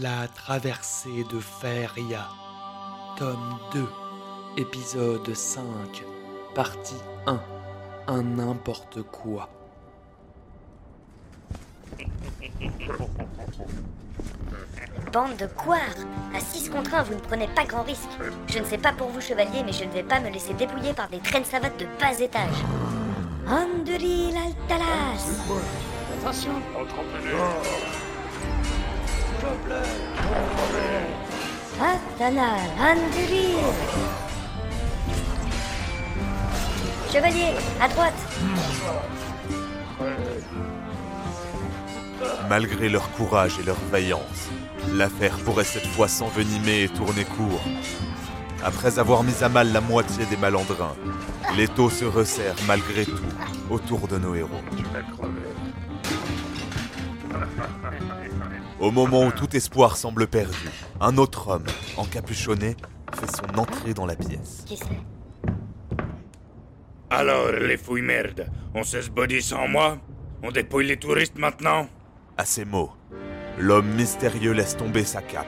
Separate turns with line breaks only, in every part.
La traversée de Feria, tome 2, épisode 5, partie 1, un n'importe quoi.
Bande de couards À 6 contre 1, vous ne prenez pas grand risque. Je ne sais pas pour vous, chevalier, mais je ne vais pas me laisser dépouiller par des traînes savates de bas étage. Anduril Altalas
Attention
Chevalier, à droite
Malgré leur courage et leur vaillance, l'affaire pourrait cette fois s'envenimer et tourner court. Après avoir mis à mal la moitié des malandrins, l'étau se resserre malgré tout autour de nos héros. Au moment où tout espoir semble perdu, un autre homme, encapuchonné, fait son entrée dans la pièce.
Qui c'est?
Alors, les fouilles merdes, on se body sans moi? On dépouille les touristes maintenant?
À ces mots, l'homme mystérieux laisse tomber sa cape,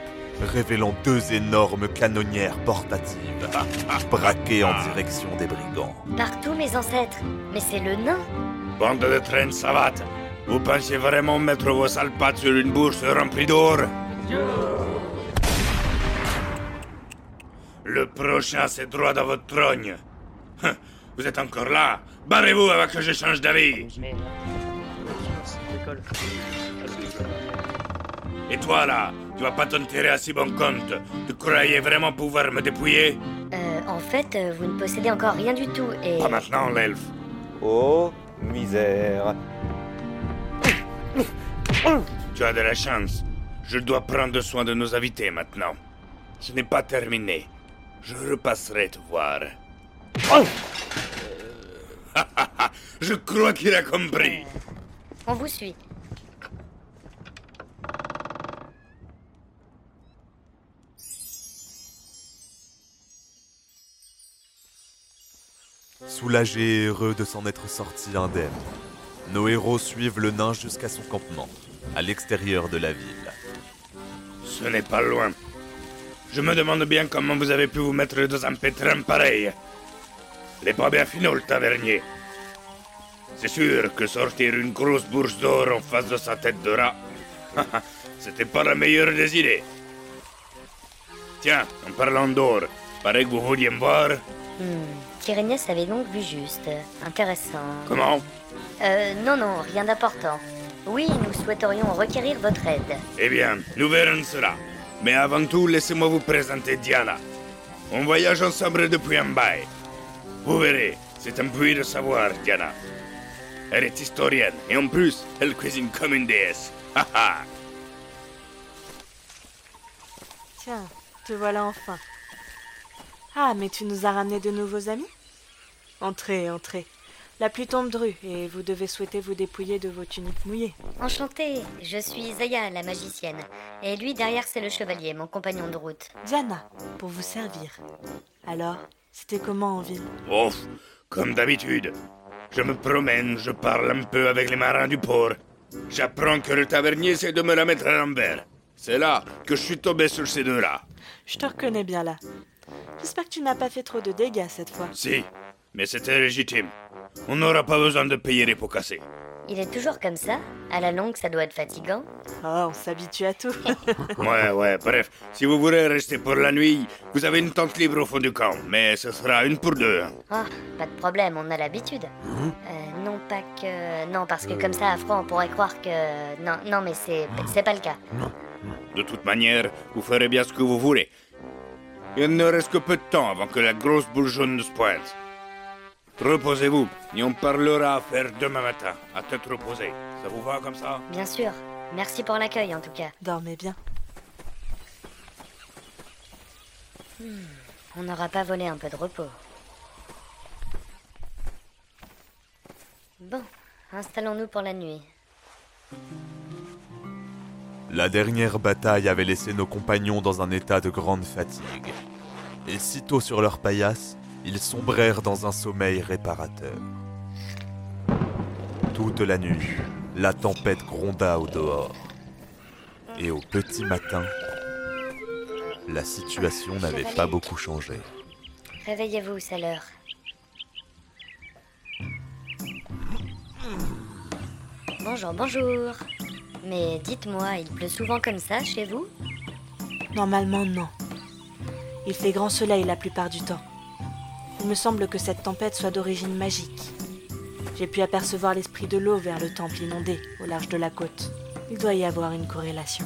révélant deux énormes canonnières portatives, braquées en direction des brigands.
Partout mes ancêtres. Mais c'est le nain
Bande de traînes savates Vous pensez vraiment mettre vos sales pattes sur une bourse remplie d'or? Le prochain, c'est droit dans votre trogne. Hein, Vous êtes encore là Barrez-vous avant que je change d'avis Et toi là, tu vas pas t'en tirer à si bon compte Tu croyais vraiment pouvoir me dépouiller?
Euh, en fait, euh, vous ne possédez encore rien du tout et...
Pas maintenant, l'elfe.
Oh, misère.
Tu as de la chance. Je dois prendre soin de nos invités maintenant. Ce n'est pas terminé. Je repasserai te voir. Je crois qu'il a compris.
On vous suit.
Soulagés et heureux de s'en être sortis indemnes, nos héros suivent le nain jusqu'à son campement, à l'extérieur de la ville.
Ce n'est pas loin. Je me demande bien comment vous avez pu vous mettre dans un pétrin pareil. Il est pas bien le tavernier. C'est sûr que sortir une grosse bourse d'or en face de sa tête de rat, c'était pas la meilleure des idées. Tiens, en parlant d'or, paraît que vous vouliez me voir.
Hmm. Kyrénias avait donc vu juste. Intéressant.
Comment?
Euh, non, non, rien d'important. Oui, nous souhaiterions requérir votre aide.
Eh bien, nous verrons cela. Mais avant tout, laissez-moi vous présenter Diana. On voyage ensemble depuis un bail. Vous verrez, c'est un puits de savoir, Diana. Elle est historienne, et en plus, elle cuisine comme une déesse. Ha ha
Tiens, te voilà enfin. Ah, mais tu nous as ramené de nouveaux amis? Entrez, entrez. La pluie tombe dru et vous devez souhaiter vous dépouiller de vos tuniques mouillées.
Enchantée, je suis Zaya, la magicienne. Et lui, derrière, c'est le chevalier, mon compagnon de route.
Diana, pour vous servir. Alors, c'était comment en ville?
Oh, comme d'habitude. Je me promène, je parle un peu avec les marins du port. J'apprends que le tavernier essaie de me la mettre à l'envers. C'est là que je suis tombé sur ces deux-là.
Je te reconnais bien là. J'espère que tu n'as pas fait trop de dégâts cette fois.
Si, mais c'était légitime. On n'aura pas besoin de payer les pots cassés.
Il est toujours comme ça À la longue, ça doit être fatigant.
Oh, on s'habitue à tout.
Ouais, ouais, bref, si vous voulez rester pour la nuit, vous avez une tente libre au fond du camp, mais ce sera une pour deux. hein.
Ah, pas de problème, on a l'habitude. Euh, non, pas que... Non, parce que comme ça, à froid, on pourrait croire que... Non, non, mais c'est... C'est pas le cas.
De toute manière, vous ferez bien ce que vous voulez. Il ne reste que peu de temps avant que la grosse boule jaune ne se pointe. Reposez-vous, et on parlera affaire demain matin, à tête reposée. Ça vous va comme ça?
Bien sûr. Merci pour l'accueil, en tout cas.
Dormez bien.
On n'aura pas volé un peu de repos. Bon, installons-nous pour la nuit.
La dernière bataille avait laissé nos compagnons dans un état de grande fatigue. Et sitôt sur leur paillasse, ils sombrèrent dans un sommeil réparateur. Toute la nuit, la tempête gronda au dehors. Et au petit matin, la situation n'avait pas beaucoup changé.
Réveillez-vous, c'est l'heure. Bonjour, bonjour. Mais dites-moi, il pleut souvent comme ça chez vous?
Normalement, non. Il fait grand soleil la plupart du temps. Il me semble que cette tempête soit d'origine magique. J'ai pu apercevoir l'esprit de l'eau vers le temple inondé, au large de la côte. Il doit y avoir une corrélation.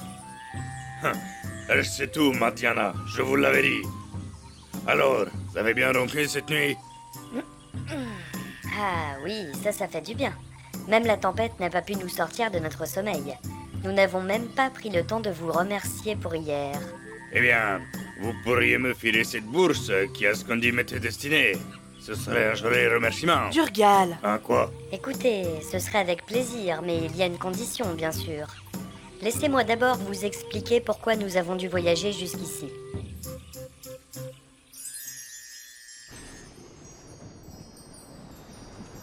Elle sait tout, Matiana, je vous l'avais dit. Alors, vous avez bien ronflé cette nuit?
Ah oui, ça, ça fait du bien. Même la tempête n'a pas pu nous sortir de notre sommeil. Nous n'avons même pas pris le temps de vous remercier pour hier.
Eh bien, vous pourriez me filer cette bourse qui a ce qu'on dit m'était destinée. Ce serait un joli remerciement.
Durgal
Hein, quoi
Écoutez, ce serait avec plaisir, mais il y a une condition, bien sûr. Laissez-moi d'abord vous expliquer pourquoi nous avons dû voyager jusqu'ici.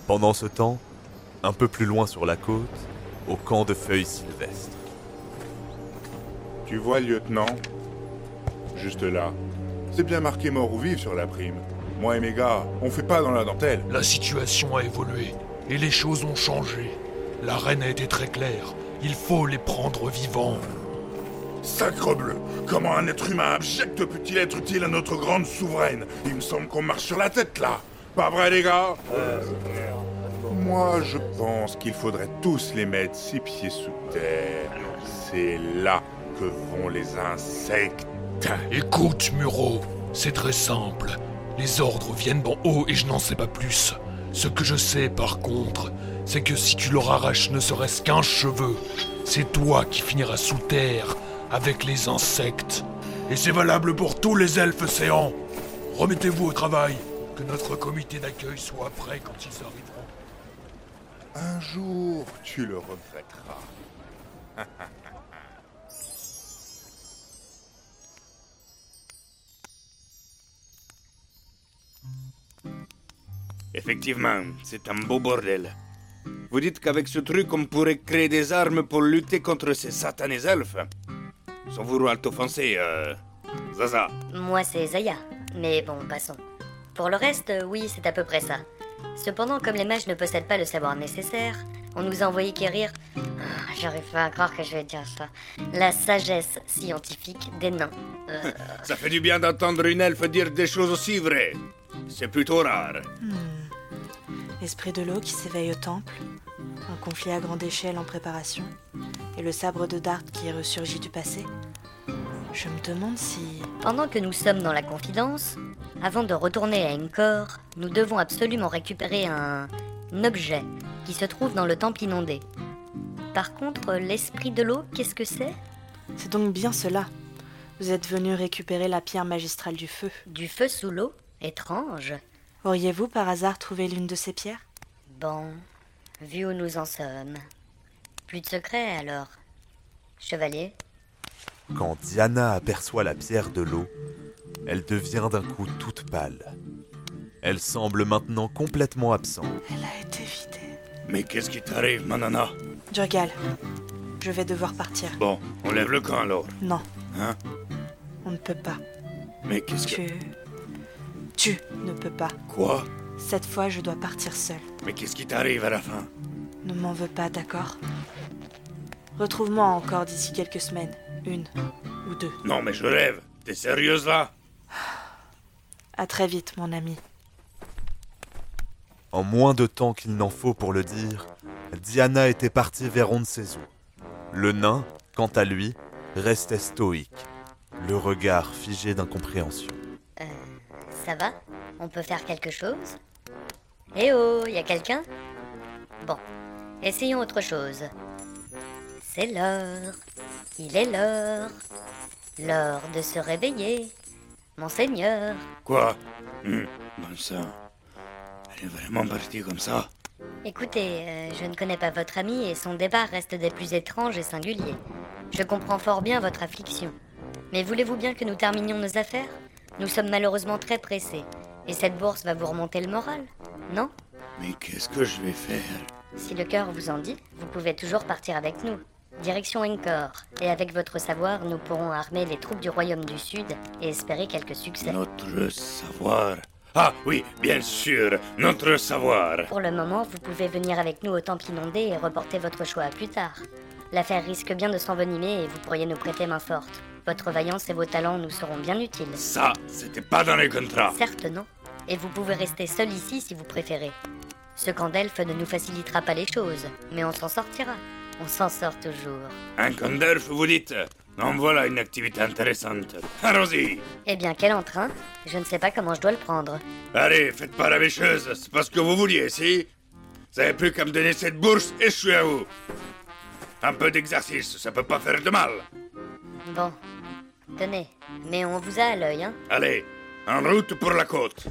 Pendant ce temps, un peu plus loin sur la côte, au camp de feuilles sylvestres.
Tu vois, lieutenant Juste là. C'est bien marqué mort ou vive sur la prime. Moi et mes gars, on fait pas dans la dentelle.
La situation a évolué et les choses ont changé. La reine a été très claire. Il faut les prendre vivants.
Sacrebleu Comment un être humain abject peut-il être utile à notre grande souveraine? Il me semble qu'on marche sur la tête là Pas vrai les gars? Moi je pense qu'il faudrait tous les mettre six pieds sous terre. C'est là que vont les insectes.
Écoute, Muro, c'est très simple. Les ordres viennent d'en haut et je n'en sais pas plus. Ce que je sais par contre, c'est que si tu leur arraches ne serait-ce qu'un cheveu, c'est toi qui finiras sous terre avec les insectes. Et c'est valable pour tous les elfes océans. Remettez-vous au travail, que notre comité d'accueil soit prêt quand ils arriveront.
Un jour, tu le regretteras.
Effectivement, c'est un beau bordel. Vous dites qu'avec ce truc, on pourrait créer des armes pour lutter contre ces satanés elfes Sans vouloir t'offenser, euh... Zaza.
Moi, c'est Zaya. Mais bon, passons. Pour le reste, euh, oui, c'est à peu près ça. Cependant, comme les mages ne possèdent pas le savoir nécessaire, on nous a envoyé quérir. Ah, J'arrive pas à croire que je vais dire ça. La sagesse scientifique des nains. Euh,
Ça fait du bien d'entendre une elfe dire des choses aussi vraies. C'est plutôt rare.
L'esprit de l'eau qui s'éveille au temple, un conflit à grande échelle en préparation, et le sabre de Dart qui ressurgit du passé. Je me demande si...
Pendant que nous sommes dans la confidence, avant de retourner à Encore, nous devons absolument récupérer un... un objet qui se trouve dans le temple inondé. Par contre, l'esprit de l'eau, qu'est-ce que c'est?
C'est donc bien cela. Vous êtes venu récupérer la pierre magistrale du feu.
Du feu sous l'eau Étrange.
Auriez-vous par hasard trouvé l'une de ces pierres?
Bon, vu où nous en sommes. Plus de secret alors. Chevalier?
Quand Diana aperçoit la pierre de l'eau, elle devient d'un coup toute pâle. Elle semble maintenant complètement absente.
Elle a été vidée.
Mais qu'est-ce qui t'arrive, ma nana?
Durgal, je vais devoir partir.
Bon, on lève le camp alors.
Non,
Hein?
On ne peut pas.
Mais qu'est-ce que...
Tu... Tu ne peux pas.
Quoi?
Cette fois, je dois partir seule.
Mais qu'est-ce qui t'arrive à la fin?
Ne m'en veux pas, d'accord? Retrouve-moi encore d'ici quelques semaines. Une ou deux.
Non, mais je rêve. T'es sérieuse là?
À très vite, mon ami.
En moins de temps qu'il n'en faut pour le dire, Diana était partie vers on ne sait où. Le nain, quant à lui, restait stoïque, le regard figé d'incompréhension.
Ça va On peut faire quelque chose Eh oh, y a quelqu'un Bon, essayons autre chose. C'est l'heure. Il est l'heure. L'heure de se réveiller. Monseigneur.
Quoi Hum, Bon sang. Elle est vraiment partie comme ça
Écoutez, euh, je ne connais pas votre ami et son départ reste des plus étranges et singuliers. Je comprends fort bien votre affliction. Mais voulez-vous bien que nous terminions nos affaires? Nous sommes malheureusement très pressés. Et cette bourse va vous remonter le moral, non?
Mais qu'est-ce que je vais faire?
Si le cœur vous en dit, vous pouvez toujours partir avec nous. Direction Encore. Et avec votre savoir, nous pourrons armer les troupes du Royaume du Sud et espérer quelques succès.
Notre savoir? Ah oui, bien sûr, notre savoir.
Pour le moment, vous pouvez venir avec nous au Temple inondé et reporter votre choix à plus tard. L'affaire risque bien de s'envenimer et vous pourriez nous prêter main forte. Votre vaillance et vos talents nous seront bien utiles.
Ça, c'était pas dans les contrats.
Certes, non. Et vous pouvez rester seul ici si vous préférez. Ce camp d'elfes ne nous facilitera pas les choses, mais on s'en sortira. On s'en sort toujours.
Un camp d'elfes, vous dites? En voilà une activité intéressante. Allons-y
Eh bien, quel entrain? Je ne sais pas comment je dois le prendre.
Allez, faites pas la bêcheuse, c'est pas ce que vous vouliez, si? Vous avez plus qu'à me donner cette bourse et je suis à vous. Un peu d'exercice, ça peut pas faire de mal.
Bon. Tenez. Mais on vous a à l'œil, hein
Allez, en route pour la côte.